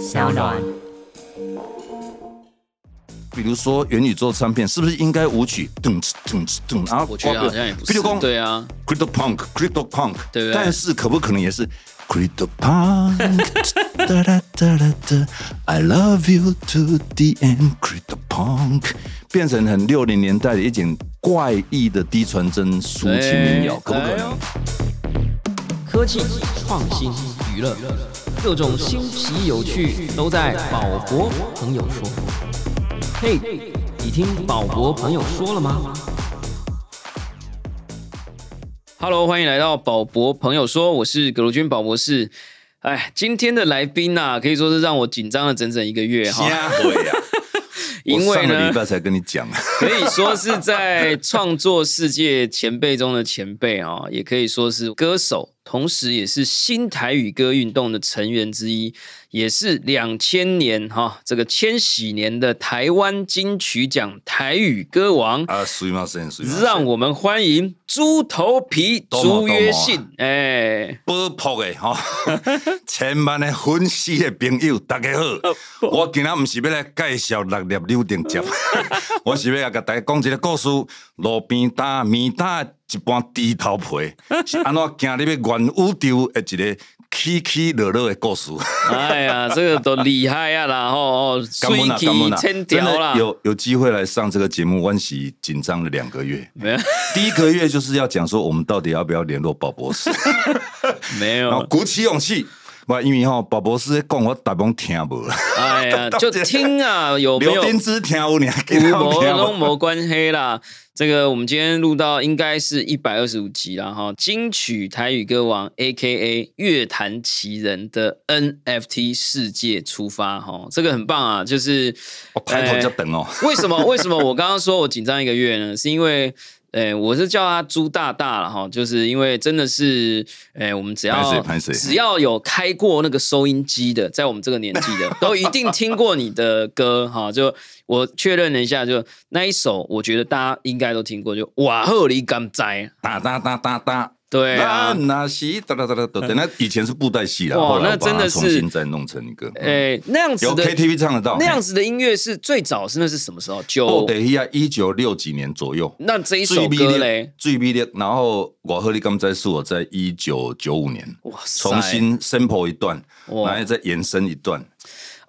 小暖。比如说元宇宙唱片，是不是应该舞曲噔哧噔哧噔？然后我觉得好像也不是比如说，对啊，，Crypto Punk，Crypto Punk，对不对但是可不可能也是 Crypto Punk？哒哒哒哒哒，I love you to the end，Crypto Punk，变成很六零年代的一点怪异的低传真抒情民谣，可不可哎能？科技、创新、娱乐，各种新奇有趣都在宝博朋友说。嘿，你听宝博朋友说了吗？Hello，欢迎来到宝博朋友说，我是葛如君宝博士。哎，今天的来宾呐、可以说是让我紧张了整整一个月哈，对呀！因为呢，拜才跟你讲，可以说是在创作世界前辈中的前辈啊、也可以说是歌手，同时也是新台语歌运动的成员之一，也是两千年哈、这个千禧年的台湾金曲奖台语歌王。啊，水嘛先，水嘛让我们欢迎猪头皮朱约信，哎，波扑的哈，千万的粉丝的朋友，大家好。我今仔毋是要来介绍六粒柳丁汁，我是要来甲大家讲一个故事。路边摊面摊一般猪头皮，是安怎行入去原宇宙的一个起起落落的故事。哎呀，这个都厉害啊然后水感恩啊！气千条啦的，有有机会来上这个节目，万喜紧张了两个月。没有 第一个月就是要讲说，我们到底要不要联络宝博士。没有，然后鼓起勇气。我因为吼，宝博士在讲，我大部分听无啦。哎呀，就听啊，有没有刘丁之听有你还给他无 无听拢无关系啦。这个我们今天录到应该是一百二十五集了哈，金曲台语歌王 A K A 乐坛奇人的 N F T 世界出发哈，这个很棒啊，就是我抬头就等哦。为什么？为什么我刚刚说我紧张一个月呢？是因为，呃，我是叫他朱大大了哈，就是因为真的是，呃，我们只要只要有开过那个收音机的，在我们这个年纪的，都一定听过你的歌哈。就我确认了一下，就那一首，我觉得大家应该都听过，就瓦赫里甘哉，哒哒哒哒哒。对啊。那戏哒哒哒哒哒哒，那以前是布袋戏啦，哇后那真的是它重新再弄成一个。诶、那样子有的 KTV 唱得到那样子的音乐是最早是那是什么时候？九、哦，等一下，一九六几年左右。那这一首歌嘞，最逼的，然后我和你刚才是我在一九九五年哇重新 sample 一段，然后再延伸一段。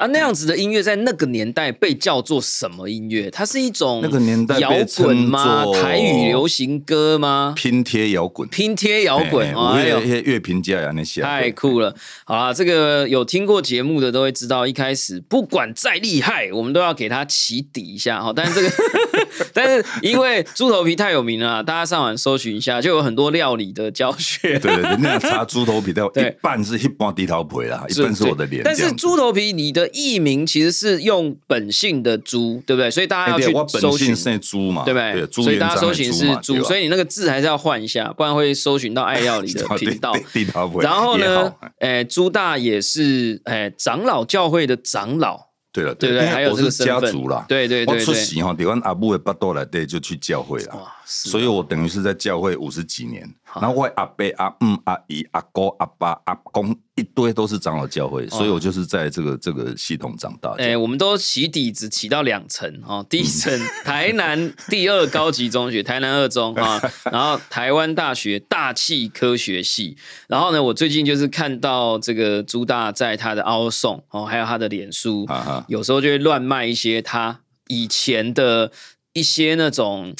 啊，那样子的音乐在那个年代被叫做什么音乐？它是一种那个年代被摇滚吗？台语流行歌吗？拼贴摇滚，拼贴摇滚，哎哎呦有一些乐评家呀那些太酷了！好啦，这个有听过节目的都会知道，一开始不管再厉害，我们都要给他起底一下哈。但是这个，但是因为猪头皮太有名了啊，大家上网搜寻一下，就有很多料理的教学。对对对，那样擦猪头皮的，对一半是一般低头皮啦，一半是我的脸。但是猪头皮，你的艺名其实是用本姓的猪，对不对？所以大家要去搜寻姓。姓猪嘛，对不对？所以大家搜寻是嘛猪，所以你那个字还是要换一下，不然会搜寻到爱 料理的频道。然后呢诶，朱大也是诶长老教会的长老，对了，对不对？还有这个家族啦，对对我对我。出席哈，台湾阿布的巴多来对就去教会了。所以我等于是在教会五十几年，然后我阿伯、阿姆、阿姨、阿哥、阿爸、阿公一堆都是长老教会，所以我就是在这个这个系统长大。哎，我们都起底子起到两层哦，第一层台南第二高级中学，台南二中啊，然后台湾大学大气科学系，然后呢，我最近就是看到这个朱大在他的凹送哦，还有他的脸书有时候就会乱卖一些他以前的一些那种。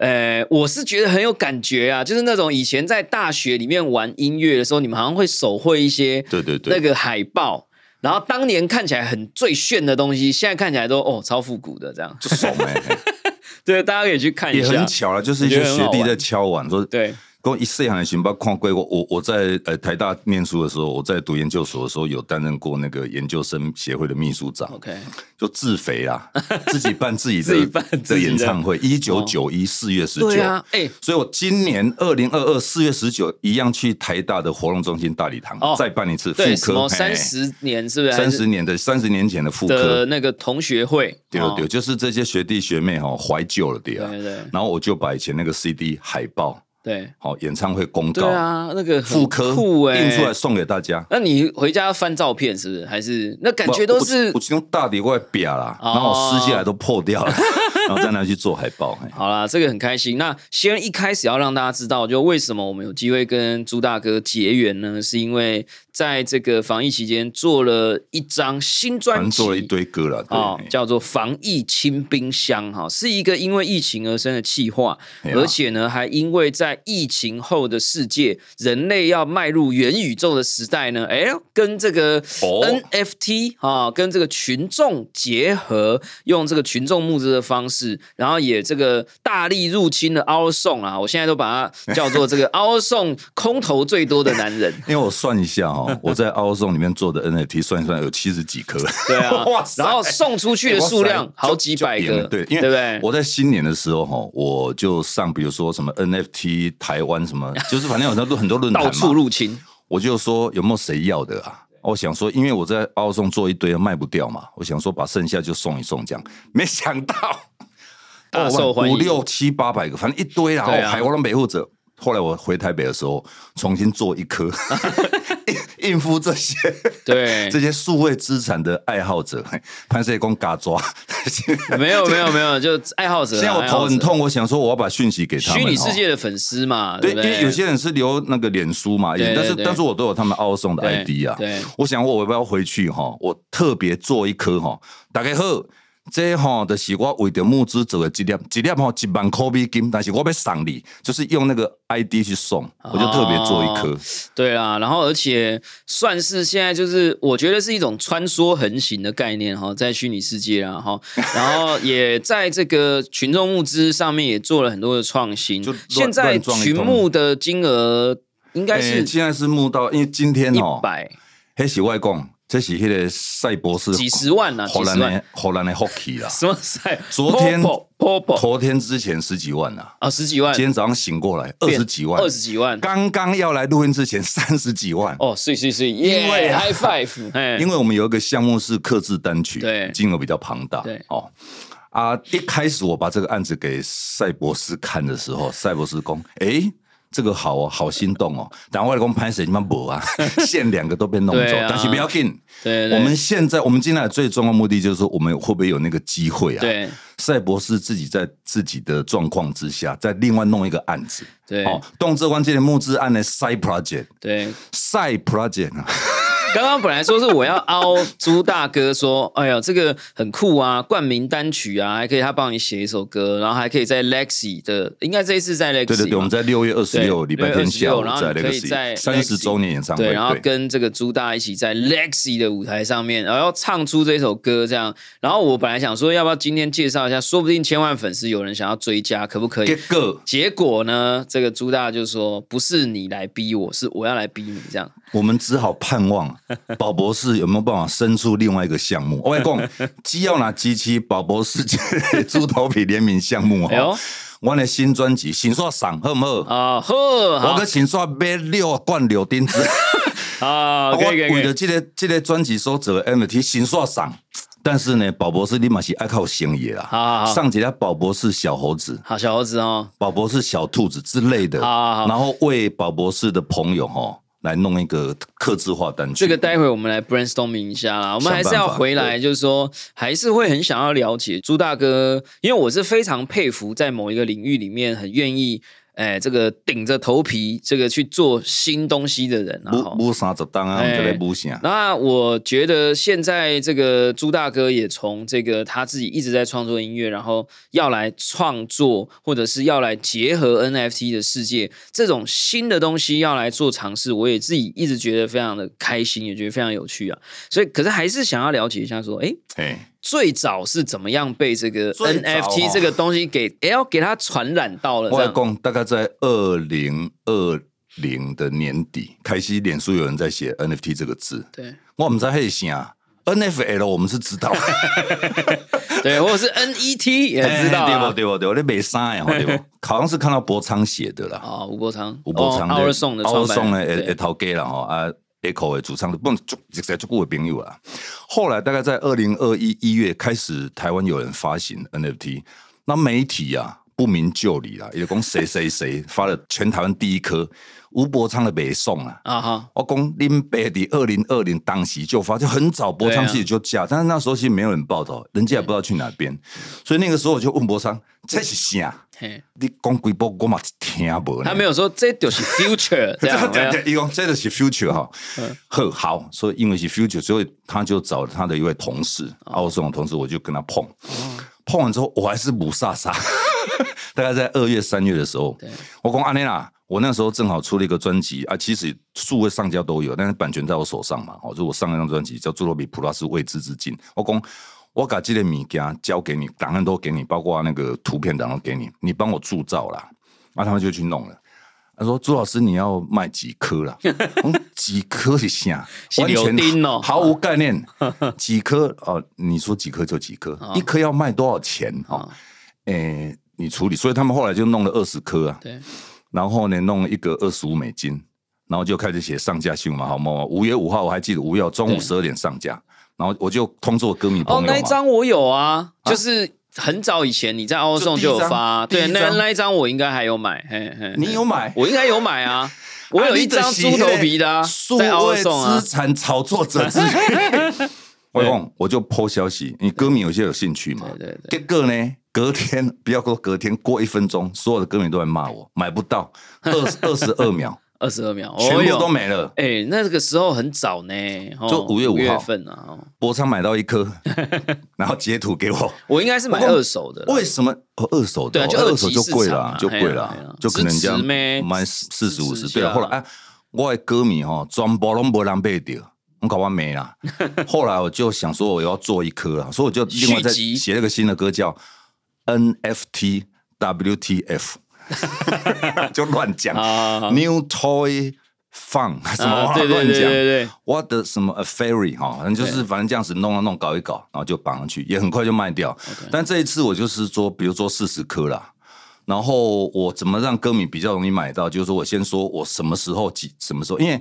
呃，我是觉得很有感觉啊，就是那种以前在大学里面玩音乐的时候，你们好像会手绘一些对对对那个海报，然后当年看起来很最炫的东西，现在看起来都哦超复古的这样。就爽哎，嘿 对，大家可以去看一下也下。很巧了，就是一些学弟在敲碗说，对，跟我一岁行的寻吧，看过我我我在呃台大念书的时候，我在读研究所的时候，有担任过那个研究生协会的秘书长，OK，就自肥啊，自己办自己的自己办的的。演唱会，一九九一四月十九。对啊，哎、所以我今年二零二二四月十九一样去台大的活动中心大礼堂、哦。再办一次复对，什科，么三十年是不是？三十年的三十年前的复的科，那个同学会，哦。对对，就是这些学弟学妹哈怀旧了对啊。对对对。然后我就把以前那个 CD 海报对好演唱会公对告，啊，那个很复刻酷哎，印出来。送给大家。那你回家翻照片是不是？还是那感觉都是我我其中大底过来表啦，哦然后我撕下来都破掉了，然后再拿去做海报。嘿好啦，这个很开心。那先一开始要让大家知道，就为什么我们有机会跟朱大哥结缘呢？是因为在这个防疫期间做了一张新专辑，正做了一堆歌了，啊，哦，叫做“防疫清冰箱”哈，是一个因为疫情而生的企划，啊而且呢，还因为在疫情后的世界，人类要迈入元宇宙的时代呢，哎，跟这个哦 NFT 啊，跟这个群众结合，用这个群众募资的方式，然后也这个大力入侵了 Our Song 啊，我现在都把它叫做这个 Our Song 空头最多的男人。因为我算一下哈，我在 o z o n 里面做的 NFT 算一算有七十几颗，对啊 然后送出去的数量好几百个，对，因为对不对？我在新年的时候哈，我就上比如说什么 NFT 台湾什么，就是反正有很多很多论坛到处，入侵，我就说有没有谁要的啊？我想说，因为我在奥送做一堆卖不掉嘛，我想说把剩下就送一送这样，没想到大受欢迎。五六七八百个，反正一堆啊。哦海湾的维护者。后来我回台北的时候，重新做一颗，应 应付这些对这，些数位资产的爱好者，嘿潘社工嘎抓。没有没有没有，就爱好者啊，现在我头很痛，我想说我要把讯息给他们。虚拟世哦界的粉丝嘛，对，因为有些人是留那个脸书嘛，但是但是我都有他们奥送的 ID 啊。对我想我要不要回去哈？我特别做一颗哈，大家好。这哈就是我为着募资做的一粒，一粒吼一万块美金，但是我要送你，就是用那个 ID 去送，我就特别做一颗。对啦，然后而且算是现在就是我觉得是一种穿梭横行的概念哈，在虚拟世界啊哈，然后也在这个群众募资上面也做了很多的创新。现在群募的金额应该是诶现在是募到，因为今天一哦，百黑是外公，这是迄个赛博士几十万呐，几荷兰的。荷兰的 hockey 啦，什么赛？昨天昨天之前十几万啊，啊，十几万，今天早上醒过来二十几万，二十几万。刚刚要来录音之前三十几万。哦，是是是，因因为啊 high five，哎，因为我们有一个项目是刻制单曲，对金额比较庞大，对哦。啊，一开始我把这个案子给赛博士看的时候，赛博士公，诶，这个好哦，好心动哦。然后我来讲拍谁你妈不啊，线两个都被弄走，啊但是不要紧。对对我们现在我们进来的最重要的目的就是说，我们会不会有那个机会啊？对赛博士自己在自己的状况之下，再另外弄一个案子，对哦，动这关键的募资案的 side project。对，side project 啊，刚刚本来说是我要凹朱大哥说，哎呀，这个很酷啊，冠名单曲啊，还可以他帮你写一首歌，然后还可以在 Lexi 的，应该这一次在 Lexi，对对对，我们在六月二十六礼拜天下午6月26然后在可以在 Legacy 三十周年演唱会，对，然后跟这个朱大一起在 Lexi 的舞台上面，然后要唱出这首歌，这样。然后我本来想说，要不要今天介绍一下，说不定千万粉丝有人想要追加，可不可以结？果结果呢，这个朱大就说，不是你来逼我，是我要来逼你，这样。我们只好盼望 宝博士有没有办法生出另外一个项目。我讲，只要拿机器宝博士猪头皮联名项目哦，我的新专辑新刷赏好唔好？啊，好，我好跟新刷买六罐柳丁子，啊，我为了。这个这个专辑所做的 MT 新刷赏。但是呢，宝博士你嘛是爱靠生意啦，好好好。上几条宝博士小猴子，好，小猴子哦，宝博士小兔子之类的，好好好。然后为宝博士的朋友哈来弄一个刻字化单曲。这个待会我们来 brainstorming 一下啦。我们还是要回来，就是说，还是会很想要了解朱大哥，因为我是非常佩服在某一个领域里面很愿意，哎，这个顶着头皮这个去做新东西的人啊。哈母母三十档啊，我们就来母啥？那我觉得现在这个朱大哥也从这个他自己一直在创作音乐，然后要来创作，或者是要来结合 NFT 的世界这种新的东西要来做尝试，我也自己一直觉得非常的开心，也觉得非常有趣啊。所以，可是还是想要了解一下，说，哎，哎，最早是怎么样被这个 NFT 这个东西给，哎，要给它传染到了这样？我来讲，大概在二零二零的年底，开始脸书有人在写 NFT 这个字，对。我们在黑啥 NFL 我们是知道，对，或者是 NET 也知道哎对啊不对不对，我那没啥呀，对不？好像是看到博昌写的啦，啊，吴博昌，吴博昌哦 Our Song 的创 Our 办 Song 人对的会头家啦吼啊，Echo 的主唱的，不就直接就顾的朋友啦。后来大概在二零二一一月开始，台湾有人发行 NFT，那媒体啊。不明就里啦，也讲谁谁谁 发了全台湾第一颗吴伯昌的北宋啊。啊哈，我讲林北的二零二零当时就发，就很早博昌其实就嫁，但是那时候其实没有人报道，人家也不知道去哪边，所以那个时候我就问博昌这是啥？嘿，你讲几波我嘛听无？他没有说这就是 future 这样有没有，一共这就是 future 哈，呵好，所以因为是 future，所以他就找他的一位同事，奥宋的同事，我就跟他碰，碰完之后我还是不飒飒，大概在二月三月的时候，我讲安妮娜，我那时候正好出了一个专辑啊，其实数位上架都有，但是版权在我手上嘛，哦，就我上一张专辑叫《侏罗比普拉斯未知之境》，我讲。我把这些物件交给你，档案都给你，包括那个图片档都给你，你帮我铸造啦。然后他们就去弄了。他说：“朱老师，你要卖几颗了？嗯几颗是啥？是完全 毫无概念。几颗哦？你说几颗就几颗，一颗要卖多少钱？哦，诶，你处理。所以他们后来就弄了二十颗啊。对，然后呢，弄了一个二十五美金，然后就开始写上架新闻嘛，好吗？五月五号我还记得，五月中午十二点上架，然后我就通知我歌迷朋哦友，嘛。那一张我有啊，就是很早以前你在奥送就有发，对，那那一张我应该还有买，嘿嘿，你有买？我应该有买啊，我有一张猪头皮的啊，数啊资，产炒作者之一。我讲，我就 po 消息，你歌迷有些有兴趣嘛？对对对，结果呢，隔天不要说隔天，过一分钟，所有的歌迷都在骂我，买不到，二二十二秒，二十二秒，全部都没了。哎，那个时候很早呢，哦就五月五号月份啊，哦博昌买到一颗，然后截图给我。我应该是买二手的啦，为什么？哦，二手的哦，对啊就二手就贵了就贵了啊啊啊，就可能这样买四十五十。对啊，后来哎，我的歌迷哈，全部拢没人买掉，我搞完没啦。后来我就想说，我要做一颗啊，所以我就另外再写了个新的歌叫 NFT WTF，就乱讲啊 New Toy Fun 什么乱讲对对对对乱讲。对，我的什么 a fairy 哈，反正就是反正这样子弄啊弄搞一搞，然后就绑上去，也很快就卖掉。但这一次我就是说，比如说四十颗啦，然后我怎么让歌迷比较容易买到？就是说我先说我什么时候几什么时候，因为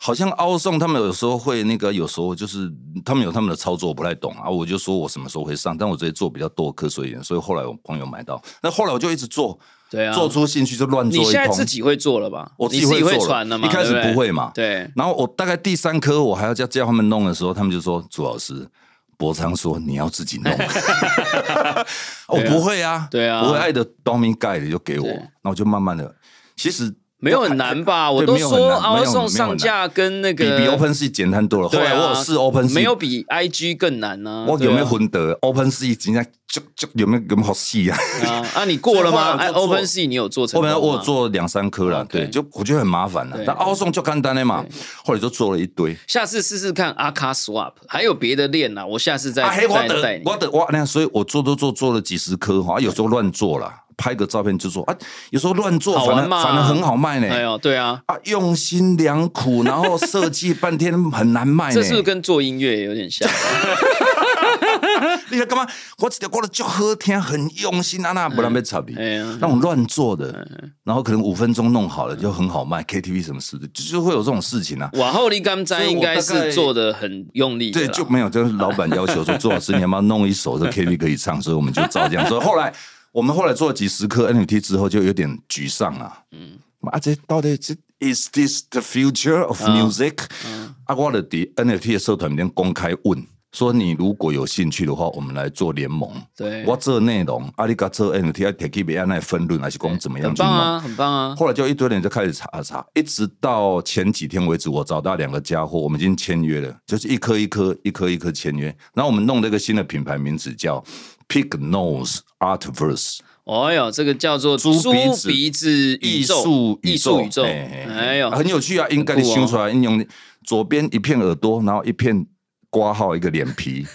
好像奥送他们有时候会那个，有时候就是他们有他们的操作，我不太懂啊。我就说我什么时候会上，但我直接做比较多颗所以所以后来我朋友买到，那后来我就一直做，对啊，做出兴趣就乱做一通。现在自己会做了吧？我自己会传了嘛？一开始不会嘛对，然后我大概第三科我还要叫叫他们弄的时候，他们就说：“朱老师，博昌说你要自己弄。我不会啊，对啊不会爱的东明盖的就给我，对那我就慢慢的，其实没有很难吧？我都说奥没有没有送上架跟那个比比 Open Sea 简单多了。后来我有试 Open Sea，没有比 IG 更难呢。我有没有混得 Open Sea 今天就就有没有有没有好细啊？啊？啊，你过了吗？Open Sea 你有做成？后面我有做两三颗了对，就我觉得很麻烦了对。但奥送就简单的嘛，后来就做了一堆。下次试试看阿卡 Swap，还有别的链呐，我下次再再带。我的我那，所以我做都做做了几十颗哈，啊有时候乱做啦，拍个照片就做啊，有时候乱做，反而反而很好卖呢。哎呦，对啊，啊，用心良苦，然后设计半天很难卖呢。这是不是跟做音乐有点像？你在干嘛？我只条歌的就好听，很用心啊，那不然被吵你。哎呀，那种乱做的，然后可能五分钟弄好了就很好卖，KTV 什么事的，就是会有这种事情啊。往后立刚所以我斋应该是做的很用力的对，就没有，就是老板要求说，周老师你要不要弄一首这 KTV 可以唱，所以我们就照这样。所以后来我们后来做了几十颗 NFT 之后，就有点沮丧啊。嗯，啊，这到底这 is this the future of music？、啊，我的底 NFT 的社团里面公开问说，你如果有兴趣的话，我们来做联盟。对，我做内容，阿里嘎做 NFT 要 take 别按来分论，还是讲怎么样去弄？很棒啊，很棒啊。后来就一堆人就开始查啊查，一直到前几天为止，我找到两个家伙，我们已经签约了，就是一颗一颗一颗一颗签约。然后我们弄了一个新的品牌名字叫 Pig Nose Artverse 哦哟，这个叫做猪猪鼻子鼻子宇宙术艺术宇宙，嘿嘿嘿哎呦，很有趣啊！应该你修出来，应用左边一片耳朵，然后一片刮号，一个脸皮，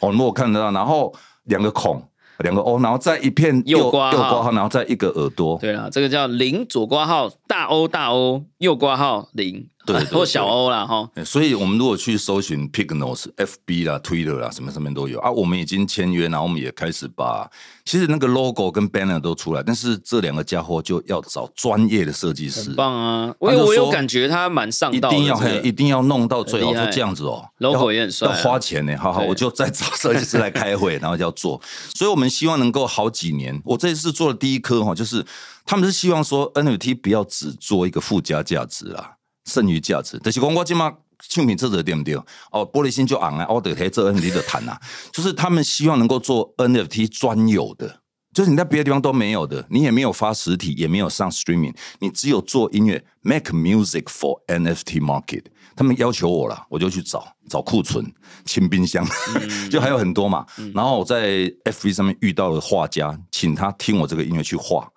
哦，如果看得到，然后两个孔，两个 O，然后再一片右刮号。右刮号，然后再一个耳朵，对了，这个叫零左刮号大 O 大 O 右刮号零，对对或小欧啦哈。欸所以，我们如果去搜寻 Pignos、FB 啦、Twitter 啦，什么上面都有啊。我们已经签约，然后我们也开始把，其实那个 logo 跟 banner 都出来，但是这两个家伙就要找专业的设计师很，棒啊！我有我有感觉他蛮上道的，一定要一定要弄到最好，很厉害说这样子哦 logo 也很帅啊要花钱呢。好好，我就再找设计师来开会，然后就要做。所以我们希望能够好几年。我这一次做的第一颗哈，就是他们是希望说 NFT 不要只做一个附加价值啦，剩余价值。但是讲我今嘛。唱片制作对不对？哦，玻璃心就昂啊，我得黑这 NFT 的谈啊，就是他们希望能够做 NFT 专有的，就是你在别的地方都没有的，你也没有发实体，也没有上 streaming，你只有做音乐，make music for NFT market。他们要求我了，我就去找找库存、清冰箱，就还有很多嘛。然后我在 FB 上面遇到了画家，请他听我这个音乐去画，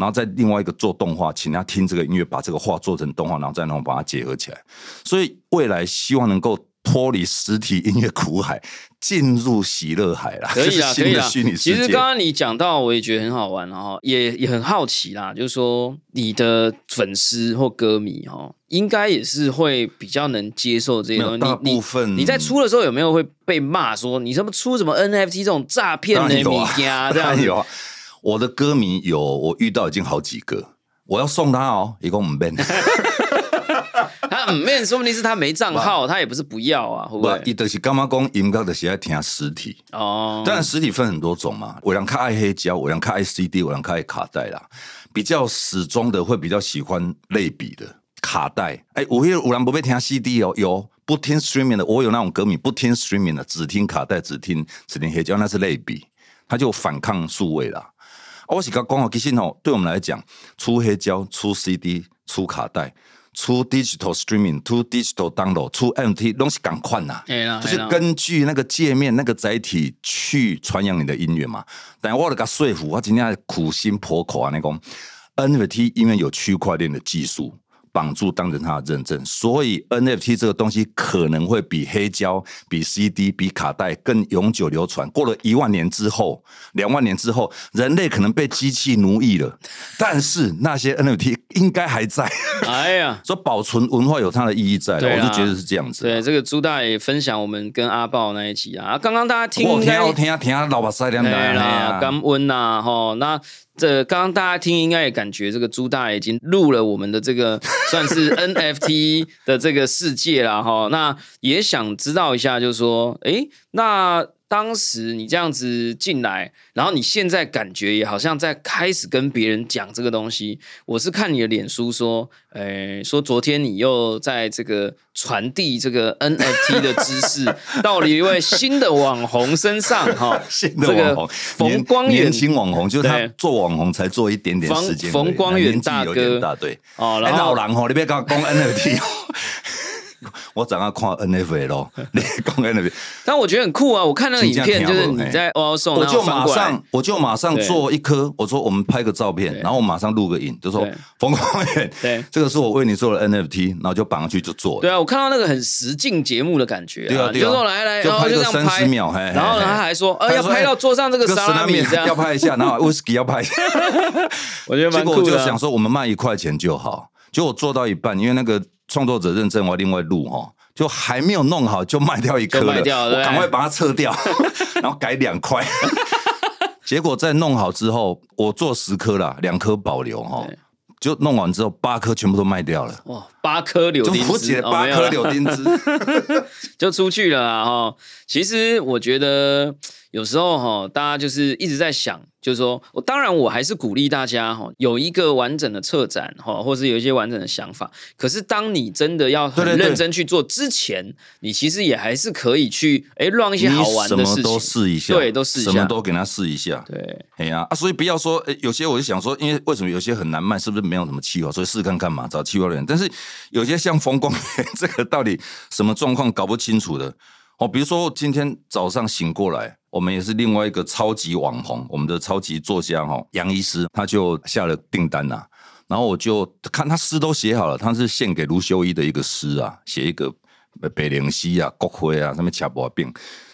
然后在另外一个做动画，请他听这个音乐，把这个画做成动画，然后再然后把它结合起来。所以未来希望能够脱离实体音乐苦海，进入喜乐海啦，可以啊，可以啦。这是新的虚拟世界。其实刚刚你讲到，我也觉得很好玩，然后也也很好奇啦，就是说你的粉丝或歌迷哈，应该也是会比较能接受这些东西。大你部分你你在出的时候有没有会被骂说你什么出什么 NFT 这种诈骗的米当然有啊家这样有啊。我的歌迷有，我遇到已经好几个，我要送他哦，一共五遍 他五遍说不定是他没账号，他也不是不要啊，会不不，会？伊就是干嘛讲音乐的是爱听实体。哦，当然，实体分很多种嘛，我人看爱黑胶，我人看爱 CD，我人看爱卡带啦。比较始终的会比较喜欢类比的卡带。哎，我有有人不被听 CD 哦，有不听 streaming 的，我有那种歌迷不听 streaming 的，只听卡带，只听只听黑胶，那是类比，他就反抗数位啦。啊我是讲讲哦，其实哦，对我们来讲，出黑胶、出 CD、出卡带、出 digital streaming、出 digital download、出 MT，东西赶快呐。就是根据那个界面、那个载体去传扬你的音乐嘛。但我了个说服，我今天苦心婆口啊，那讲 NFT 因为有区块链的技术绑住当成它的认证，所以 NFT 这个东西可能会比黑胶、比 CD、比卡带更永久流传。过了一万年之后、两万年之后，人类可能被机器奴役了，但是那些 NFT 应该还在，哎呀。所以保存文化有它的意义在我就觉得是这样子。对，这个朱大爷分享我们跟阿豹那一集啊，啊刚刚大家听我听我听听老把塞两对的啦，感恩呐，哈，那这刚刚大家听应该也感觉这个朱大爷已经入了我们的这个 算是 NFT 的这个世界了，哈，那也想知道一下，就是说，哎，那当时你这样子进来，然后你现在感觉也好像在开始跟别人讲这个东西。我是看你的脸书说，诶，说昨天你又在这个传递这个 NFT 的知识到了一位新的网红身上，哈，新的这个网红，冯光远年轻网红，就是他做网红才做一点点冯时间，冯光远大哥大对。哦，哎，然后老人吼，你别讲讲 NFT 哦。我早上看 NFL 咯，你讲 NFL，但我觉得很酷啊！我看那个影片，就是你在欧欧送，我就马上，我就马上做一颗，我说我们拍个照片，然后我马上录个影，就说对。冯光远，对。这个是我为你做的 NFT，然后就绑上去就做了。对啊，我看到那个很实境节目的感觉对啊就说来来，然后就这样拍十秒，嘿，然后他还说，呃，要拍到桌上这个这沙拉米要，拍一下，然后 whisky 要拍。一下。我觉得结果我就。想说，我们卖一块钱就好。结果做到一半，因为那个创作者认证我另外录哈，就还没有弄好就卖掉一颗就了，卖掉了赶快把它撤掉，然后改两块。结果在弄好之后，我做十颗啦，两颗保留哈，就弄完之后八颗全部都卖掉了，哇，八颗柳丁汁，我解哦八颗柳丁汁。就出去了啊哈。其实我觉得有时候哈，大家就是一直在想，就是说，我当然我还是鼓励大家哈，有一个完整的策展哈，或是有一些完整的想法。可是当你真的要很认真去做之前，你其实也还是可以去哎让一些好玩的事情什么都试一下，对都试一下什么都给他试一下。对哎呀啊，所以不要说，哎有些我就想说，因为为什么有些很难卖，是不是没有什么气候？所以试看看嘛，找气候的人。但是有些像风光园 这个到底什么状况搞不清楚的哦，比如说今天早上醒过来，我们也是另外一个超级网红，我们的超级作家哈杨医师，他就下了订单呐、然后我就看他诗都写好了，他是献给卢修一的一个诗啊，写一个北灵溪啊、国徽啊，上面卡博病。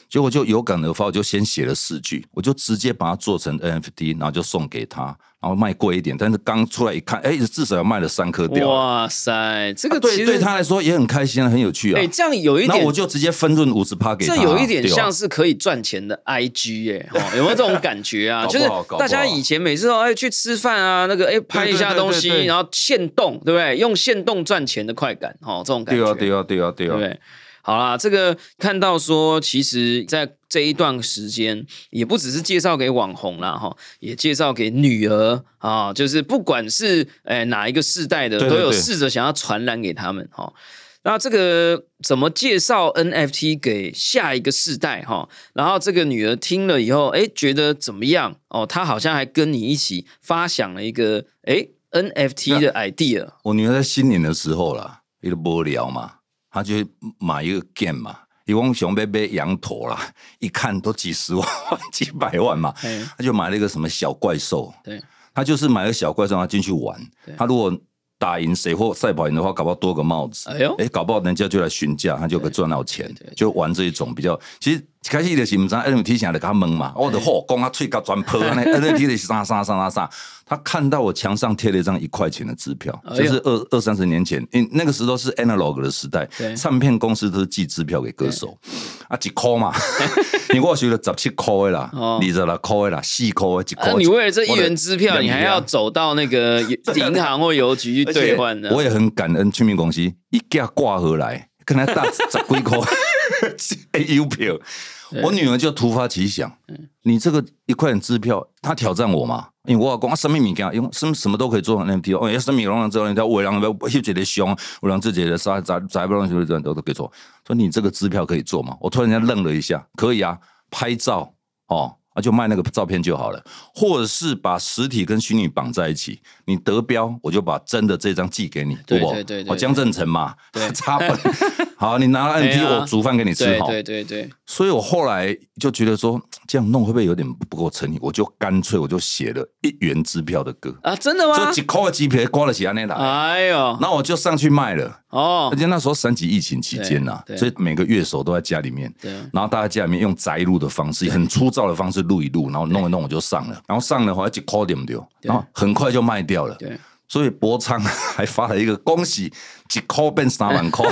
结果就有感而发，我就先写了四句，我就直接把它做成 NFT，然后就送给他，然后卖贵一点。但是刚出来一看，哎，至少要卖了三颗掉。哇塞，这个对对他来说也很开心，很有趣啊。哎，这样有一点，那我就直接分润五十趴给他。这有一点像是可以赚钱的 IG 哎，有没有这种感觉啊？就是大家以前每次都哎去吃饭啊，那个哎拍一下东西，然后现动，对不对？用现动赚钱的快感，哦，这种感觉。对啊，对啊，对啊，对啊。对。好啦，这个看到说，其实，在这一段时间，也不只是介绍给网红啦，哈，也介绍给女儿啊，就是不管是诶哪一个世代的，都有试着想要传染给他们哈。那这个怎么介绍 NFT 给下一个世代哈？然后这个女儿听了以后，哎，觉得怎么样？哦，她好像还跟你一起发想了一个哎 NFT 的 idea。我女儿在新年的时候啦，一个无聊嘛。他就买一个 game 嘛，一共熊贝贝羊驼啦，一看都几十万、几百万嘛，他就买了一个什么小怪兽，对，他就是买个小怪兽，他进去玩，他如果打赢谁或赛跑赢的话，搞不好多个帽子，哎呦，哎，搞不好人家就来询价，他就可以赚到钱，就玩这一种比较，其实。开始就是唔知 NFT 想来给他蒙嘛，我的嚯，讲他吹甲全破呢，NFT 的啥啥啥啥啥，他看到我墙上贴了一张一块钱的支票，就是二二三十年前，因那个时候是 analog 的时代，唱片公司都是寄支票给歌手，啊几块嘛，你我收了十七块的啦，二十六块的啦，四块的，几块。你为了这一元支票，你还要走到那个 银行或邮局去兑换呢？我也很感恩村民公司一架挂回来，跟他打十几块 邮票。我女儿就突发奇想，你这个一块钱支票，她挑战我嘛？因为我老公啊，生命米给用什么什么都可以做 NFT 哦，要生命龙了之后，人家为让不一直的凶，我让自己的啥啥啥不让就是这样都都可以做。说你这个支票可以做吗？我突然间愣了一下，可以啊，拍照哦，啊就卖那个照片就好了，或者是把实体跟虚拟绑在一起，你得标我就把真的这张寄给你，对对对，哦江正成嘛，插本。好，你拿 N P 我煮饭给你吃，好。对对对。所以我后来就觉得说，这样弄会不会有点不够诚意？我就干脆我就写了一元支票的歌啊，真的吗？就几块的机票刮了起安内来，哎呦，那我就上去卖了哦。而且那时候三级疫情期间呐，所以每个乐手都在家里面，对。然后大家家里面用宅录的方式，很粗糙的方式录一录，然后弄一弄我就上了，然后上了话几块点不丢，然后很快就卖掉了。对。所以博昌还发了一个恭喜，几块变三万块，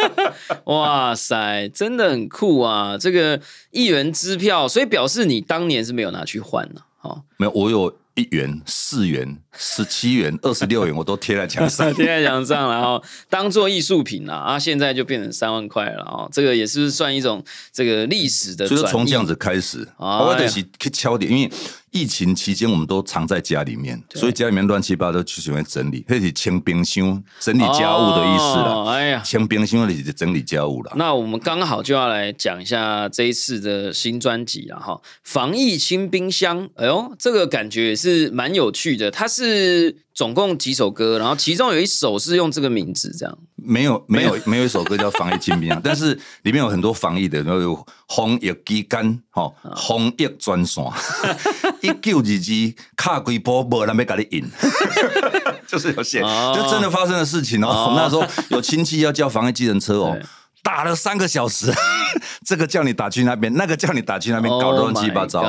哇塞，真的很酷啊！这个一元支票，所以表示你当年是没有拿去换了，哈，没有，我有一元、四元、十七元、二十六元，我都贴在墙上，贴在墙上，然后当做艺术品了啊！现在就变成三万块了啊！这个也是算一种这个历史的，就是从这样子开始，我得去去敲点，因为。疫情期间，我们都藏在家里面，所以家里面乱七八糟，就喜欢整理，那是清冰箱整理家务的意思了。哎呀，清冰箱里就整理家务了。那我们刚好就要来讲一下这一次的新专辑了哈，防疫清冰箱。哎呦，这个感觉也是蛮有趣的。它是总共几首歌，然后其中有一首是用这个名字，这样。没有，没有，没有一首歌叫防疫精兵啊，但是里面有很多防疫的，然后有防疫机关，哈，防疫专线。一九二二卡几波，无人要给你印，就是有写，就真的发生的事情哦。那时候有亲戚要叫防疫机人车哦。打了三个小时，这个叫你打去那边，那个叫你打去那边，搞得乱七八糟。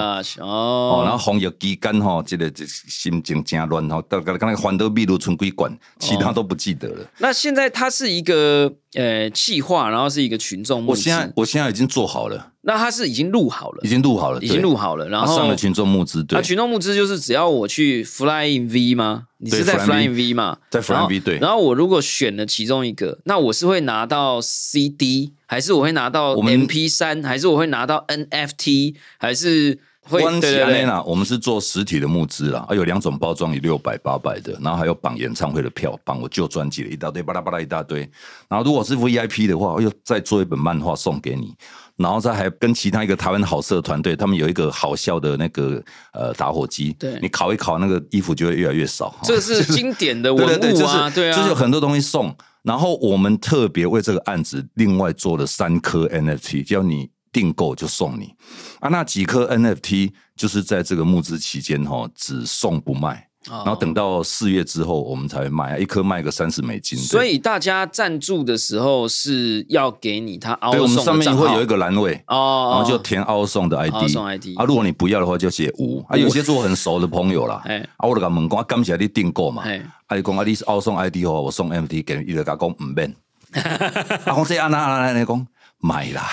哦，然后红药鸡肝吼，这个这心情真乱吼。到刚刚环德秘鲁村归管，其他都不记得了。那现在它是一个呃气化，然后是一个群众。我现在我现在已经做好了。那他是已经录好了，已经录好了，已经录好了，然后上了群众募资。对，群众募资就是只要我去 Flying V 吗？你是在 Flying V 吗？在 Flying V 对。然后我如果选了其中一个，那我是会拿到 CD，还是我会拿到 MP 三，还是我会拿到 NFT，还是会？关起来呢？我们是做实体的募资啦，啊，有两种包装，有六百、八百的，然后还有绑演唱会的票，绑我旧专辑的一大堆，巴拉巴拉一大堆。然后如果是 VIP 的话，又再做一本漫画送给你。然后再还跟其他一个台湾好色团队，他们有一个好笑的那个呃打火机，对你烤一烤，那个衣服就会越来越少。这是经典的文物啊，对啊，就是有很多东西送。然后我们特别为这个案子另外做了三颗 NFT，叫你订购就送你啊。那几颗 NFT 就是在这个募资期间哈，只送不卖。然后等到四月之后我们才会卖，一颗卖个三十美金。所以大家赞助的时候是要给你他凹对，我们上面会有一个栏位，哦，然后就填凹送的 ID，凹送 ID 啊，如果你不要的话就写无啊，有些是我很熟的朋友啦，哎啊，我就甲问讲，啊，感谢你订购嘛，哎啊，你讲啊，你是凹送 ID 哦，我送 MD 给你，伊就甲讲唔免，啊，讲这安那安那，你讲买啦，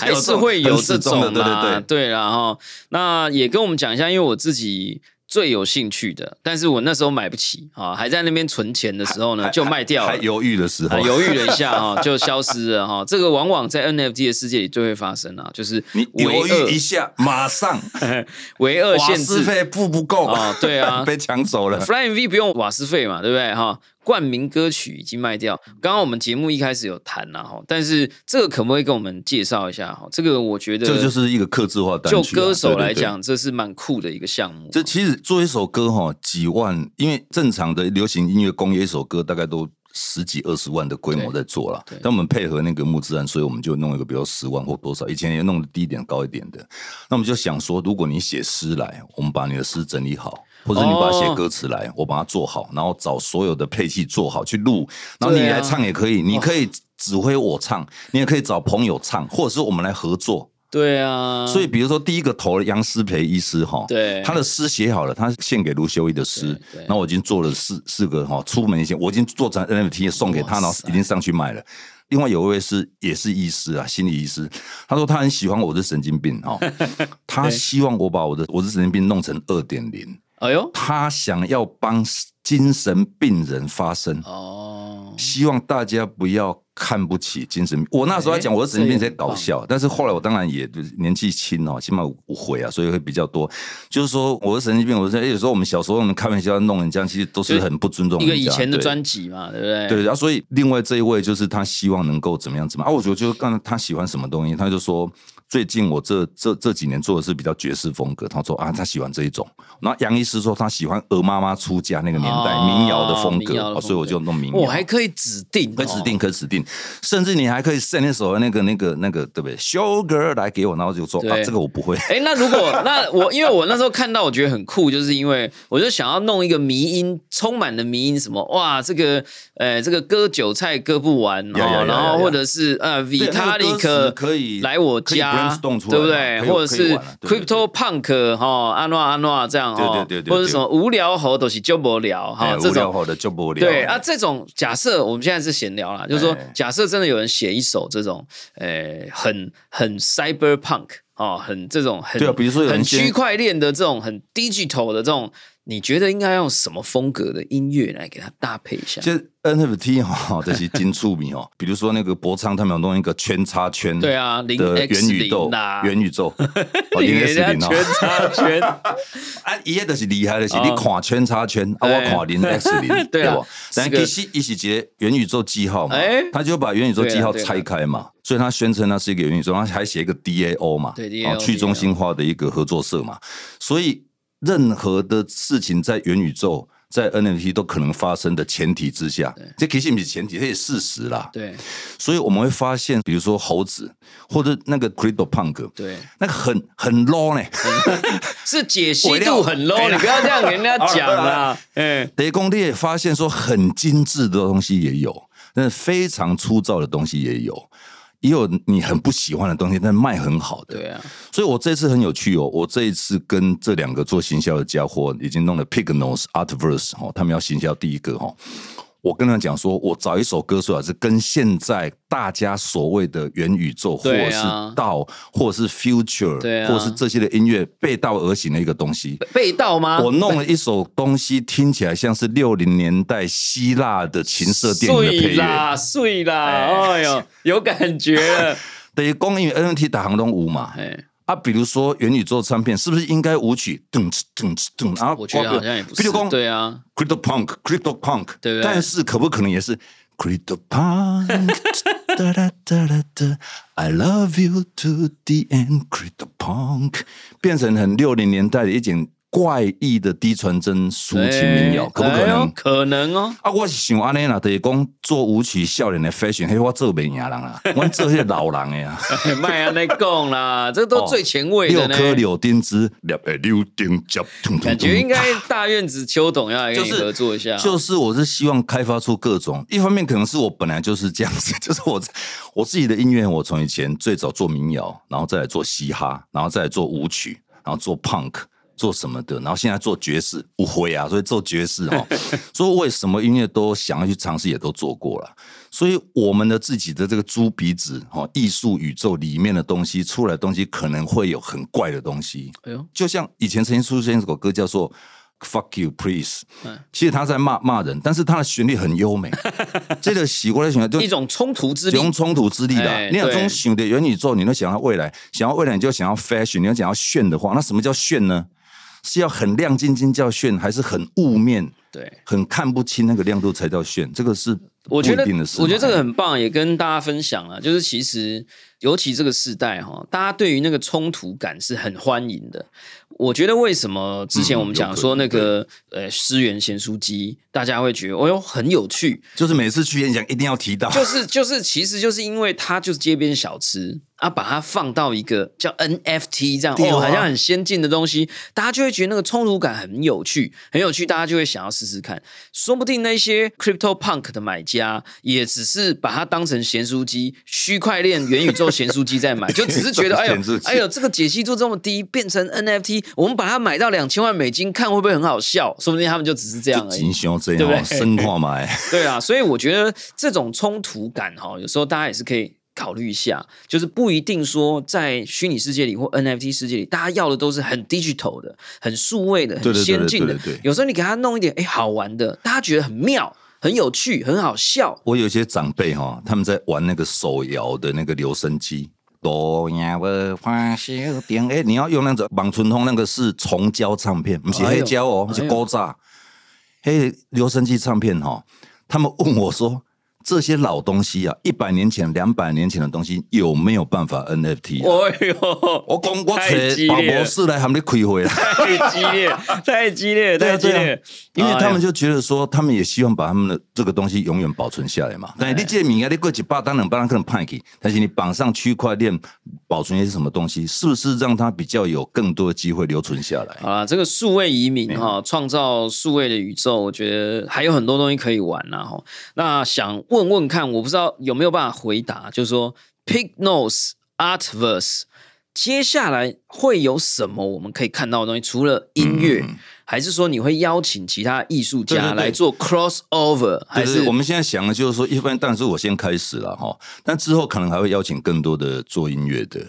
还是会有这种的，对嘛，对对。对啦哈。那也跟我们讲一下，因为我自己最有兴趣的，但是我那时候买不起啊，还在那边存钱的时候呢，就卖掉了。还犹豫的时候啊，，犹豫了一下哈，就消失了哈。这个往往在 NFT 的世界里就会发生啊，就是你唯犹豫一下，马上 唯二瓦限制斯费付不够啊对啊 被抢走了。Flying V 不用瓦斯费嘛，对不对哈？冠名歌曲已经卖掉。刚刚我们节目一开始有谈了哈，但是这个可不可以跟我们介绍一下哈？这个我觉得这就是一个克制化单就曲啊、歌手对对对来讲，这是蛮酷的一个项目。这其实做一首歌哈，几万，因为正常的流行音乐工业一首歌大概都十几二十万的规模在做了对对。但我们配合那个木质案，所以我们就弄一个比如十万或多少，以前也弄的低一点、高一点的。那我们就想说，如果你写诗来，我们把你的诗整理好。或者你把它写歌词来，我把它做好，然后找所有的配器做好去录，然后你来唱也可以，你可以指挥我唱，你也可以找朋友唱，或者是我们来合作。对啊，所以，比如说第一个投了杨思培医师哈，对。他的诗写好了，他献给卢修一的诗然后我已经做了四四个哈，出门前我已经做成 NFT 送给他，然后已经上去卖了。另外有一位是也是医师啊，心理医师，他说他很喜欢我的神经病哈，他希望我把我的我的神经病弄成二点零，哎呦。他想要帮精神病人发声，哦，希望大家不要看不起精神病。我那时候在讲我的神经病在搞笑，但是后来我当然也就是年纪轻哦，起码无悔啊，所以会比较多。就是说我的神经病，我在有时候我们小时候我们开玩笑弄人家，其实都是很不尊重一个以前的专辑嘛，对不对？对，然后所以另外这一位就是他希望能够怎么样怎么样啊？我觉得就是刚才他喜欢什么东西，他就说最近我这这这几年做的是比较爵士风格，他说啊他喜欢这一种。然后杨医师说他喜欢鹅妈妈出家那个年代、哦民谣的风格，所以我就弄民谣。我还可以指定，可以指定，哦可以指定，甚至你还可以 send 那首那个那个那个对不对 girl 来给我，然后就说啊，这个我不会。哎，那如果那我，因为我那时候看到，我觉得很酷，就是因为我就想要弄一个迷音，充满了迷音，什么哇，这个呃，这个割韭菜割不完哦，然后或者是呃，Vitalik 可以来我家对不对？或者是 Crypto Punk 哈，安诺安诺这样哈，对对对对或者什么无聊猴都是就无聊哈哎，这种无聊猴的就不聊。对啊，这种假设我们现在是闲聊啦，就是说哎，假设真的有人写一首这种，呃，很很 cyberpunk 哦，很这种很对啊比如说很区块链的这种很 digital 的这种，你觉得应该用什么风格的音乐来给它搭配一下？其实 NFT 哈，这 些金触米哦，比如说那个博昌他们有弄一个圈叉圈，对啊零的元宇宙，元宇宙，零给 S 零哦，圈叉圈，啊，伊个就是厉害的是，哦。你看圈叉圈，啊，我哎。看零 X 零，对啊不？但其实一是一个元宇宙记号嘛哎，他就把元宇宙记号拆开嘛，所以他宣称它是一个元宇宙，然后还写一个 DAO 嘛，对去中心化的一个合作社嘛，所以任何的事情在元宇宙。在 NFT 都可能发生的前提之下，这其实不是前提，这是事实啦。对。所以我们会发现，比如说猴子或者那个 Crypto Punk，对，那个很很 low 呢。是解析度很 low，你不要这样给人家讲啦，嗯，德公也发现说，很精致的东西也有，但是非常粗糙的东西也有，也有你很不喜欢的东西，但卖很好的。对啊，所以我这次很有趣哦，我这一次跟这两个做行销的家伙已经弄了 Pignos Artverse 哦，他们要行销第一个哦。我跟他们讲说，我找一首歌出来是跟现在大家所谓的元宇宙，或者是啊道，或者是 future，对啊或者是这些的音乐背道而行的一个东西。背道吗？我弄了一首东西，听起来像是六零年代希腊的情色电影的配碎乐。啦，碎啦，哎哎呦，有感觉了，等于公因为 NFT 打行动舞嘛，哎，啊，比如说元宇宙唱片，是不是应该舞曲噔哧噔哧噔？然后我觉得好像也不是对啊，，Crypto Punk，Crypto Punk，对不对但是可不可能也是 Crypto Punk？哒 哒哒哒哒，I love you to the end，Crypto Punk，变成很六零年代的一点怪异的低传真抒情民谣，可不可能？可能哦。啊，我是想安尼啦，就是讲做舞曲少年的 fashion，嘿我做袂赢人啦，我做迄个老人的呀。麦啊，那讲啦，这都最前卫的呢。六颗柳丁枝，粒的柳丁汁，咚咚咚感觉应该大院子秋董要来跟你就是合作一下哦，就是我是希望开发出各种，一方面可能是我本来就是这样子，就是我我自己的音乐，我从以前最早做民谣，然后再来做嘻哈，然后再来做舞曲，然后做 punk。做什么的，然后现在做爵士，不会啊，所以做爵士哦，所以我也什么音乐都想要去尝试，也都做过了。所以我们的自己的这个猪鼻子哦，艺术宇宙里面的东西出来的东西，可能会有很怪的东西。哎呦，就像以前曾经出现一首歌叫做 “Fuck You Please”，嗯其实他在骂骂人，但是他的旋律很优美。这个习惯的旋律就一种冲突之力，用冲突之力的你有对种想的元宇宙，你都想要未来，想要未来你就想要 fashion，你要想要炫的话，那什么叫炫呢？是要很亮晶晶叫炫，还是很雾面、对。很看不清那个亮度才叫炫？这个是我觉得。我觉得这个很棒，也跟大家分享了。就是其实，尤其这个时代哈，大家对于那个冲突感是很欢迎的。我觉得为什么之前我们讲说那个、呃诗源咸酥鸡，大家会觉得哦哟很有趣，就是每次去演讲一定要提到，就是就是其实就是因为它就是街边小吃啊，把它放到一个叫 NFT 这样、啊哦，好像很先进的东西，大家就会觉得那个冲突感很有趣，很有趣，大家就会想要试试看。说不定那些 Crypto Punk 的买家也只是把它当成咸酥鸡、区块链元宇宙咸酥鸡在买，就只是觉得 哎呦哎呦，这个解析度这么低，变成 NFT，我们把它买到两千万美金，看会不会很好笑？说不定他们就只是这样而已对不对生化嘛。对啊，所以我觉得这种冲突感哈，有时候大家也是可以考虑一下，就是不一定说在虚拟世界里或 NFT 世界里，大家要的都是很 digital 的、很数位的、很先进的对对对。有时候你给他弄一点哎好玩的，大家觉得很妙、很有趣、很好笑。我有些长辈哈，他们在玩那个手摇的那个留声机。多呀，我花小点哎，你要用那种网春通那个是重胶唱片，不是黑胶哦，哎是高炸。嘿，留声机唱片哈，他们问我说，这些老东西啊，一百年前、两百年前的东西有没有办法 NFT？、啊、哎呦，我讲我太激找宝烈了博士来，他们你开会啦。太激烈，太激烈，太激烈，因为他们就觉得说，他们也希望把他们的这个东西永远保存下来嘛。但你这名啊，你过几百单两百单可能派给，但是你绑上区块链保存一些什么东西，是不是让它比较有更多的机会留存下来？好啦，这个数位移民哈，创造数位的宇宙，我觉得还有很多东西可以玩啊哈。那想问问看，我不知道有没有办法回答，就是说 Pig Nose Artverse 接下来会有什么我们可以看到的东西？除了音乐，还是说你会邀请其他艺术家来做 crossover？还是我们现在想的就是说，一般当然是我先开始了哈，但之后可能还会邀请更多的做音乐的。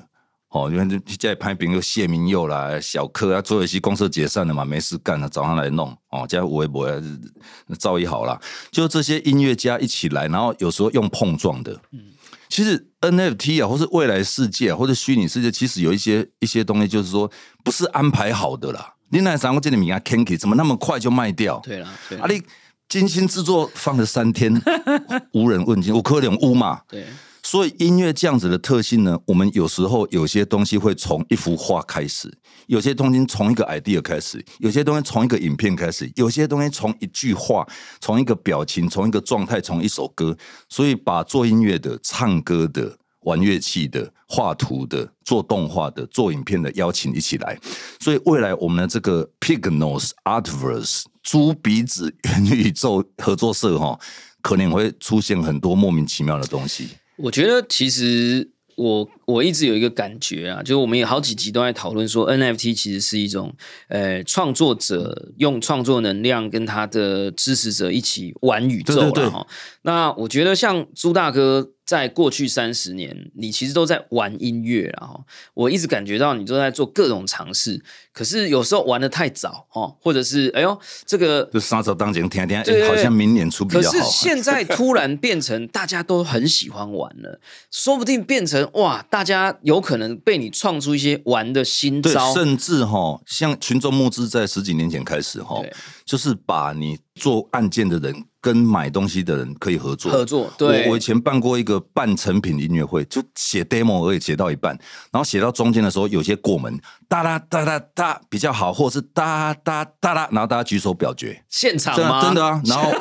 哦，因为现在拍比如谢明佑啦、小柯啊，做一些公司解散了嘛，没事干了，早上来弄哦，加微博造诣好啦，就这些音乐家一起来，然后有时候用碰撞的，其实 NFT 啊，或是未来世界、啊，或者虚拟世界，其实有一些一些东西，就是说不是安排好的啦。你那三个这里名啊 k a n k y 怎么那么快就卖掉？对了，对啦啊，你精心制作放了三天，无人问津，我可能污嘛。对，所以音乐这样子的特性呢，我们有时候有些东西会从一幅画开始，有些东西从一个 idea 开始，有些东西从一个影片开始，有些东西从一句话、从一个表情、从一个状态、从一首歌。所以把做音乐的、唱歌的、玩乐器的、画图的、做动画的、做影片的邀请一起来。所以未来我们的这个 Pignose Artverse 猪鼻子元宇宙合作社哈，可能会出现很多莫名其妙的东西。我觉得其实我我一直有一个感觉啊，就是我们有好几集都在讨论说 NFT 其实是一种呃创作者用创作能量跟他的支持者一起玩宇宙了哈。那我觉得像朱大哥在过去三十年，你其实都在玩音乐了哈。我一直感觉到你都在做各种尝试，可是有时候玩的太早哦，或者是哎呦这个就三手当前听听，对对哎，好像明年出比可是较好。现在 突然变成大家都很喜欢玩了，说不定变成哇，大家有可能被你创出一些玩的新对，招。甚至哈，像群众募资在十几年前开始哈对，就是把你做案件的人跟买东西的人可以合作。合作对我我以前办过一个半成品音乐会，就写 demo 而已，写到一半，然后写到中间的时候，有些过门，哒啦哒哒哒比较好，或者是哒哒哒啦，然后大家举手表决，现场吗？真的啊，然后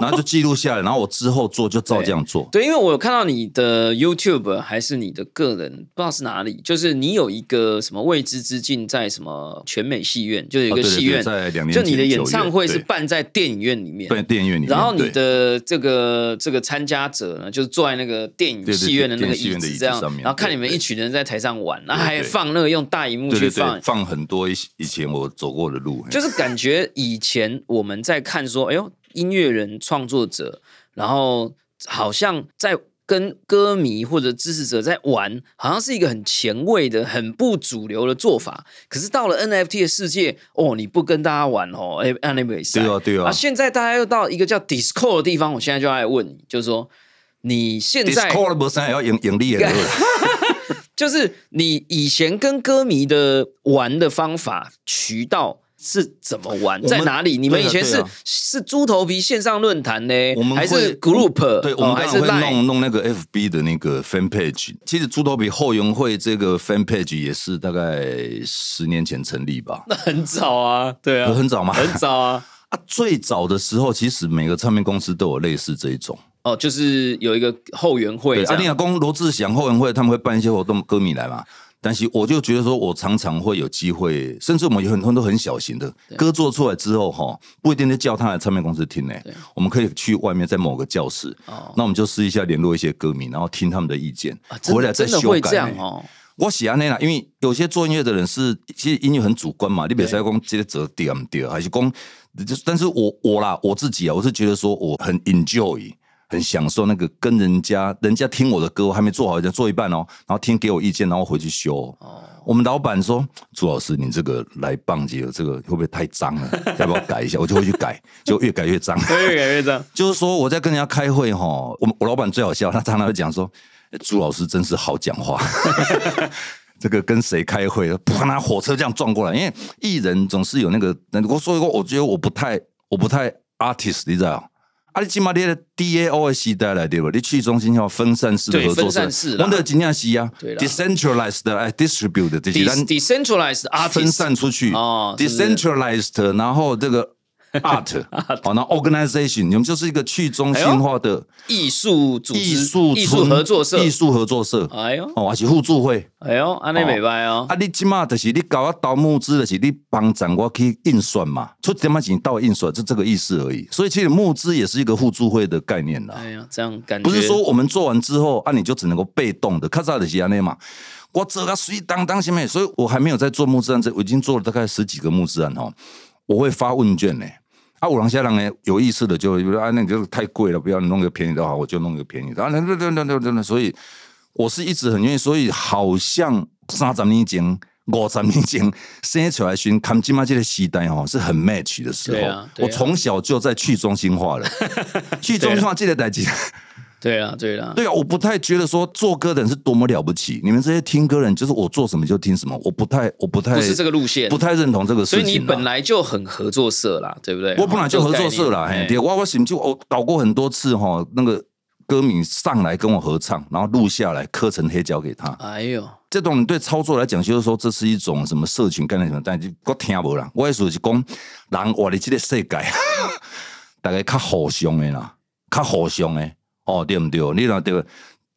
然后就记录下来，然后我之后做就照这样做。对，因为我有看到你的 YouTube 还是你的个人，不知道是哪里，就是你有一个什么未知之境，在什么全美戏院，就有一个戏院，对在两年就你的演唱会是办在电影院里面，对电影院里面，然后你的这个这个参加者呢，就是坐在那个电影戏院的那个椅子这样，然后看你们一群人在台上玩，然后还放那个用大荧幕去放对对对，，放很多以以前我走过的路，就是感觉以前我们在看说，哎呦，音乐人创作者，然后好像在跟歌迷或者支持者在玩，好像是一个很前卫的、很不主流的做法。可是到了 NFT 的世界，哦，你不跟大家玩哦，哎，按那比赛，对啊对啊啊，现在大家又到一个叫 Discord 的地方，我现在就要来问你，就是说。你现在 Discord 不是还要盈盈利的，就是你以前跟歌迷的玩的方法渠道是怎么玩，在哪里？你们以前是、是猪头皮线上论坛呢，我们还是 group？对，我们会弄弄那个 FB 的那个 fan page。其实猪头皮后援会这个 fan page 也是大概十年前成立吧，那很早啊，对啊，很早吗？很早啊。啊，最早的时候，其实每个唱片公司都有类似这一种。哦，就是有一个后援会对，啊，这样，你讲罗志祥后援会，他们会办一些活动，歌迷来嘛。但是我就觉得说，我常常会有机会，甚至我们有很多都很小型的歌做出来之后，哈，不一定是叫他来唱片公司听呢、我们可以去外面在某个教室，哦。那我们就试一下联络一些歌迷，然后听他们的意见，啊回来再修改。我喜欢那啦，因为有些做音乐的人是，其实音乐很主观嘛，你别说讲这个折对不对，还是讲，就是，但是我我啦，我自己啊，我是觉得说我很 enjoy，很享受那个跟人家，人家听我的歌，我还没做好，人家做一半哦，然后听给我意见，然后回去修。哦我们老板说，朱老师，你这个来棒节这个会不会太脏了？要不要改一下？我就会去改，就越改越脏。越改越脏，就是说我在跟人家开会哈，我我老板最好笑，他常常会讲说，欸朱老师真是好讲话。这个跟谁开会，啪拿火车这样撞过来，因为艺人总是有那个，我说一个，我觉得我不太，我不太 artist，你知道？啊，你起码你的 DAO 的时代来对吧？你去中心要分散式的合作我的尽量是啊，decentralized 哎，distributed 这些 decentralized 分散出去，decentralized，然后这个 art，好，那 organization，你们就是一个去中心化的艺术组织、艺术艺术合作社，艺术合作社，哎呦，哦，还是互助会。哎呦，安内美拜哦，啊，你即马就是你搞我投募资，就是你帮咱我去印刷嘛，出点么钱到印刷，就这个意思而已。所以其实募资也是一个互助会的概念啦。哎呀，这样感觉不是说我们做完之后啊，你就只能够被动的，卡扎的是安内嘛。我这个水当当什么，所以我还没有在做募资案，这我已经做了大概十几个募资案哦。我会发问卷呢，啊，五郎下郎呢有意思的就比如说啊，那你就太贵了，不要你弄个便宜的好，我就弄个便宜的啊，那那那那那那那，所以我是一直很愿意，所以好像三十年前。五十年前生出来寻，看金马这个时代哦，是很 match 的时候。对啊啊我从小就在去中心化了，去中心化这个代际。对啊，对啊，对啊，我不太觉得说做歌的人是多么了不起。你们这些听歌人，就是我做什么就听什么，我不太，我不太不是这个路线不太认同这个事情啊。所以你本来就很合作社啦，对不对？我本来就合作社啦，嘿，哎对，我我甚至我搞过很多次哈，那个歌迷上来跟我合唱，然后录下来，刻成黑胶给他。哎呦，这种对操作来讲，就是说这是一种什么社群概念什么，但就我听无啦。我意思是讲，人活的这个世界，大概较互相的啦，较互相的哦，对不对？你若对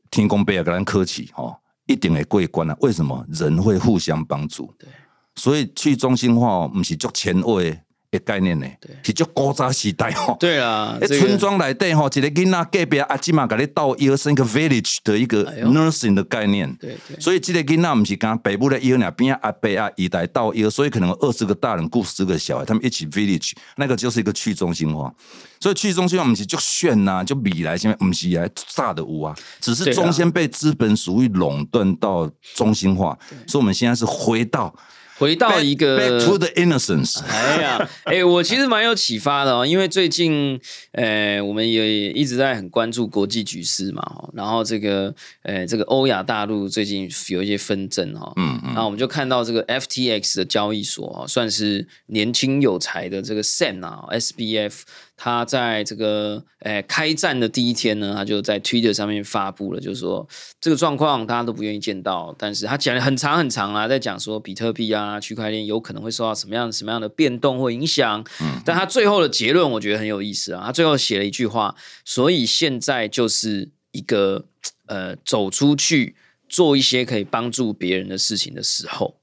天公伯啊，跟咱客气哦，一定会过关啊。为什么？人会互相帮助。对，所以去中心化哦，不是足前卫的概念呢，是足古早时代哦。对啦，诶，这村庄内底吼，一个囡仔隔壁阿姊嘛，甲你斗腰生一个 village 的一个 nursing 的概念。对对。所以这个囡仔不是讲北部的腰那边阿伯阿姨来到腰，所以可能二十个大人雇十个小孩，他们一起 village，那个就是一个去中心化。所以去中心化不是就炫呐、就米来，现在不是来炸的屋啊，只是中间被资本主义垄断到中心化，所以我们现在是回到回到一 back to 个 the innocence。哎呀，哎，我其实蛮有启发的哦，因为最近，呃，我们也一直在很关注国际局势嘛，哦然后这个，呃，这个欧亚大陆最近有一些纷争哈，嗯嗯然后我们就看到这个 FTX 的交易所啊，算是年轻有才的这个 Sam 啊，SBF 他在这个诶开战的第一天呢，他就在 Twitter 上面发布了，就是说这个状况大家都不愿意见到，但是他讲了很长很长啊，在讲说比特币啊、区块链有可能会受到什么样什么样的变动或影响。嗯，但他最后的结论我觉得很有意思啊，他最后写了一句话，所以现在就是一个呃走出去做一些可以帮助别人的事情的时候。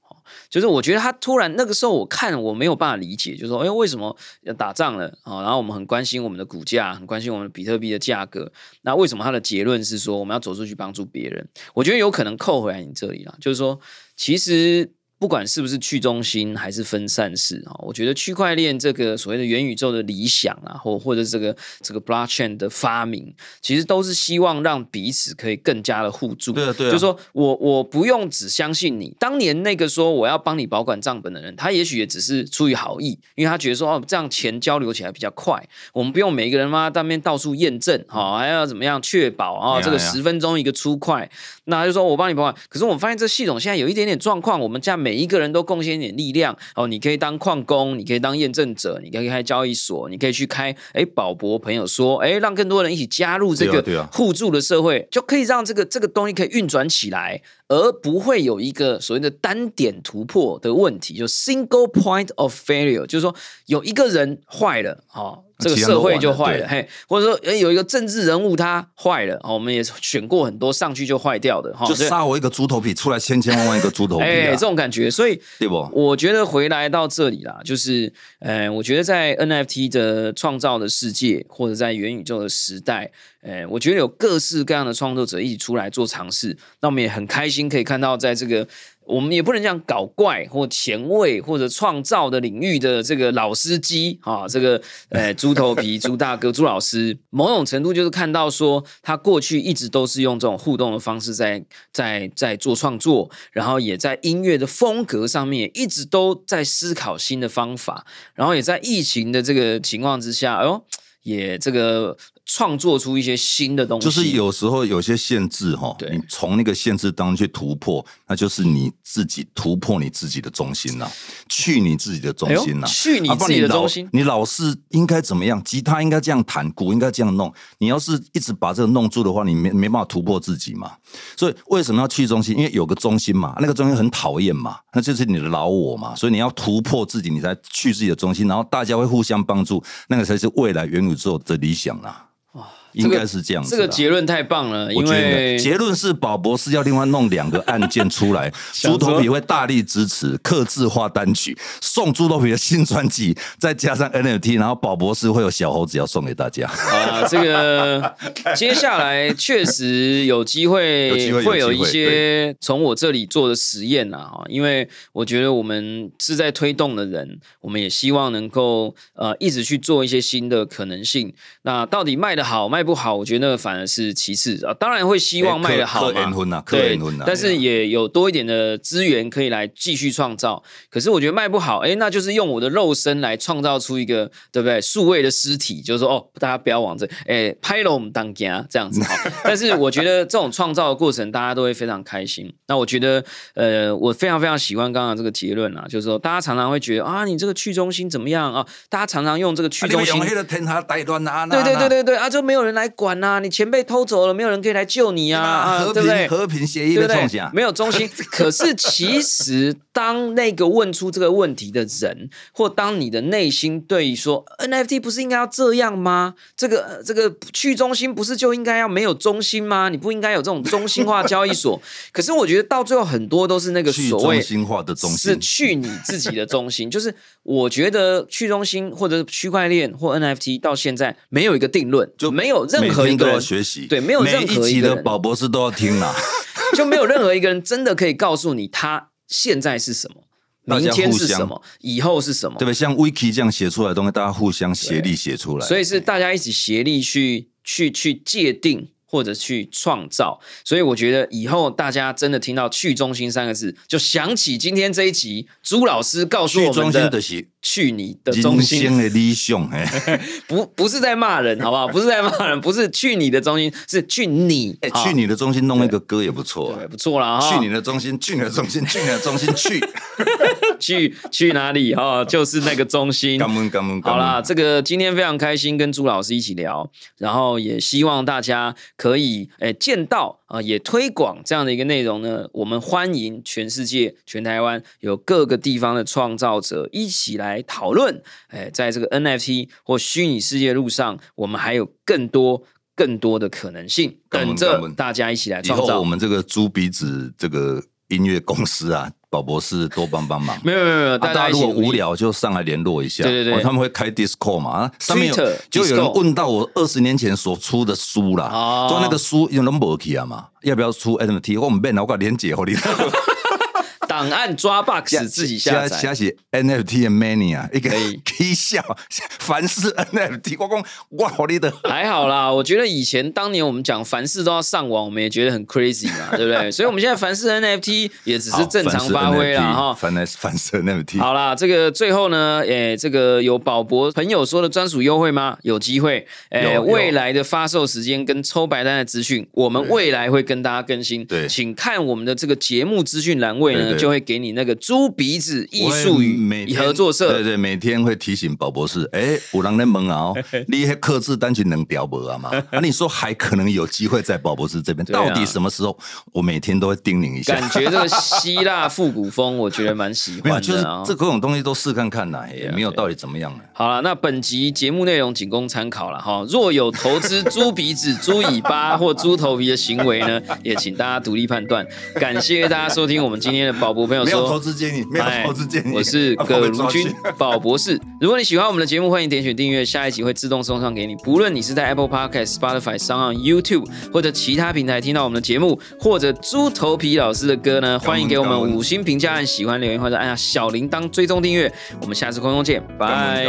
就是我觉得他突然那个时候，我看我没有办法理解，就是说，哎，为什么要打仗了啊？然后我们很关心我们的股价，很关心我们的比特币的价格。那为什么他的结论是说我们要走出去帮助别人？我觉得有可能扣回来你这里了，就是说，其实。不管是不是去中心还是分散式啊，我觉得区块链这个所谓的元宇宙的理想啊，或或者这个这个 blockchain 的发明，其实都是希望让彼此可以更加的互助。对啊，对啊，就说我我不用只相信你。当年那个说我要帮你保管账本的人，他也许也只是出于好意，因为他觉得说哦，这样钱交流起来比较快，我们不用每一个人嘛当面到处验证，哈，还要怎么样确保啊？这个十分钟一个出块，那他就说我帮你保管。可是我们发现这系统现在有一点点状况，我们家每每一个人都贡献一点力量哦，你可以当矿工，你可以当验证者，你可以开交易所，你可以去开哎宝博朋友说哎，让更多人一起加入这个互助的社会，就可以让这个这个东西可以运转起来，而不会有一个所谓的单点突破的问题，就 single point of failure，就是说有一个人坏了哦。这个社会就坏了，嘿，或者说，哎，有一个政治人物他坏了，我们也选过很多上去就坏掉的，哈，就杀我一个猪头皮，出来千千万万一个猪头皮，哎，这种感觉，所以对不？我觉得回来到这里啦，就是，呃，我觉得在 NFT 的创造的世界，或者在元宇宙的时代，哎，我觉得有各式各样的创作者一起出来做尝试，那我们也很开心可以看到，在这个。我们也不能讲搞怪或前卫或者创造的领域的这个老司机啊，这个呃猪头皮猪大哥朱老师，某种程度就是看到说他过去一直都是用这种互动的方式在在在做创作，然后也在音乐的风格上面一直都在思考新的方法，然后也在疫情的这个情况之下，哎呦，也这个。创作出一些新的东西，就是有时候有些限制哈，你从那个限制当中去突破，那就是你自己突破你自己的中心呐，去你自己的中心呐，去你自己的中心。你老是应该怎么样？吉他应该这样弹，鼓应该这样弄。你要是一直把这个弄住的话，你没没办法突破自己嘛。所以为什么要去中心？因为有个中心嘛，那个中心很讨厌嘛，那就是你的老我嘛。所以你要突破自己，你才去自己的中心，然后大家会互相帮助，那个才是未来元宇宙的理想啊。应该是这样子，这个结论太棒了。因为结论是宝博士要另外弄两个案件出来，猪头皮会大力支持，刻字化单曲，送猪头皮的新专辑，再加上 NFT，然后宝博士会有小猴子要送给大家。啊，这个 接下来确实有机会会有一些从我这里做的实验啊，因为我觉得我们是在推动的人，我们也希望能够呃一直去做一些新的可能性。那到底卖的好卖？卖不好，我觉得那反而是其次啊。当然会希望卖的好嘛，对，但是也有多一点的资源可以来继续创造。可是我觉得卖不好，哎，那就是用我的肉身来创造出一个，对不对？数位的尸体，就是说，哦，大家不要往这，哎，拍了我们当家这样子。但是我觉得这种创造的过程，大家都会非常开心。那我觉得，呃，我非常非常喜欢刚刚这个结论啊，就是说，大家常常会觉得啊，你这个去中心怎么样啊？大家常常用这个去中心，对对对对对啊，就没有人。来管呐！你钱被偷走了，没有人可以来救你啊！对不对？和平协议的中心没有中心。可是其实，当那个问出这个问题的人，或当你的内心对于说 NFT 不是应该要这样吗？这个这个去中心不是就应该要没有中心吗？你不应该有这种中心化交易所？可是我觉得到最后很多都是那个所谓中心化的中心，是去你自己的中心。就是我觉得去中心或者区块链或 NFT 到现在没有一个定论，就没有。任何一个人学习，对，没有任何一的宝博士都要听啦，就没有任何一个人真的可以告诉你他现在是什么，明天是什么，以后是什么，对不对？像 Wiki 这样写出来的东西，大家互相协力写出来，所以是大家一起协力去去去界定。或者去创造。所以我觉得以后大家真的听到“去中心”三个字，就想起今天这一集朱老师告诉我们的心就是“去你的中人心生的理想，哎，”，不不是在骂人，好不好？不是在骂人，不是去你的中心，是去你，去你的中心弄一个歌也不错。不错了哈。去你的中心，去你的中心，去你的中心，去，去去哪里哈、就是那个中心。好啦，，这个今天非常开心跟朱老师一起聊，然后也希望大家可以诶见到啊、也推广这样的一个内容呢。我们欢迎全世界、全台湾有各个地方的创造者一起来讨论。诶，在这个 NFT 或虚拟世界路上，我们还有更多更多的可能性干等着大家一起来以后我创造。们这个猪鼻子这个音乐公司啊，宝博士多帮帮忙。没有没有没有，啊，大家如果无聊就上来联络一下，对对对哦他们会开 Discord 嘛，啊上面有就有人问到我二十年前所出的书啦，哦说那个书有人没去啊嘛，要不要出 NFT？我们变了，我把链接给你。档案抓 box 自己下载。现是 NFT 的 mania，一个可笑，凡是 NFT，我讲我好你的。还好啦，我觉得以前当年我们讲凡事都要上网，我们也觉得很 crazy 嘛，对不对？所以我们现在凡事 NFT 也只是正常发挥啦，哈。凡是凡是 NFT，好啦，这个最后呢，诶，这个有宝博朋友说的专属优惠吗？有机会，诶，未来的发售时间跟抽白单的资讯，我们未来会跟大家更新。对请看我们的这个节目资讯栏位呢，就会给你那个猪鼻子艺术与合作社对对，每天会提醒宝博士，哎，有人在问啊哦，你还克制单曲能屌不啊嘛？啊，你说还可能有机会在宝博士这边，到底什么时候？我每天都会叮咛一下。感觉这个希腊复古风，我觉得蛮喜欢就是。这各种东西都试看看啦，也啊没有到底怎么样呢。好了，那本集节目内容仅供参考了哈。若有投资猪鼻子、猪尾巴或猪头皮的行为呢，也请大家独立判断。感谢大家收听我们今天的宝博朋友没有投说。资建议，没有哎投资建议。我是 啊葛如君宝博士。如果你喜欢我们的节目，欢迎点选订阅，下一集会自动送上给你。不论你是在 Apple Podcast、Spotify、上岸 YouTube 或者其他平台听到我们的节目，或者猪头皮老师的歌呢，欢迎给我们五星评价、按喜欢留言或者按下小铃铛追踪订阅。我们下次空中见，拜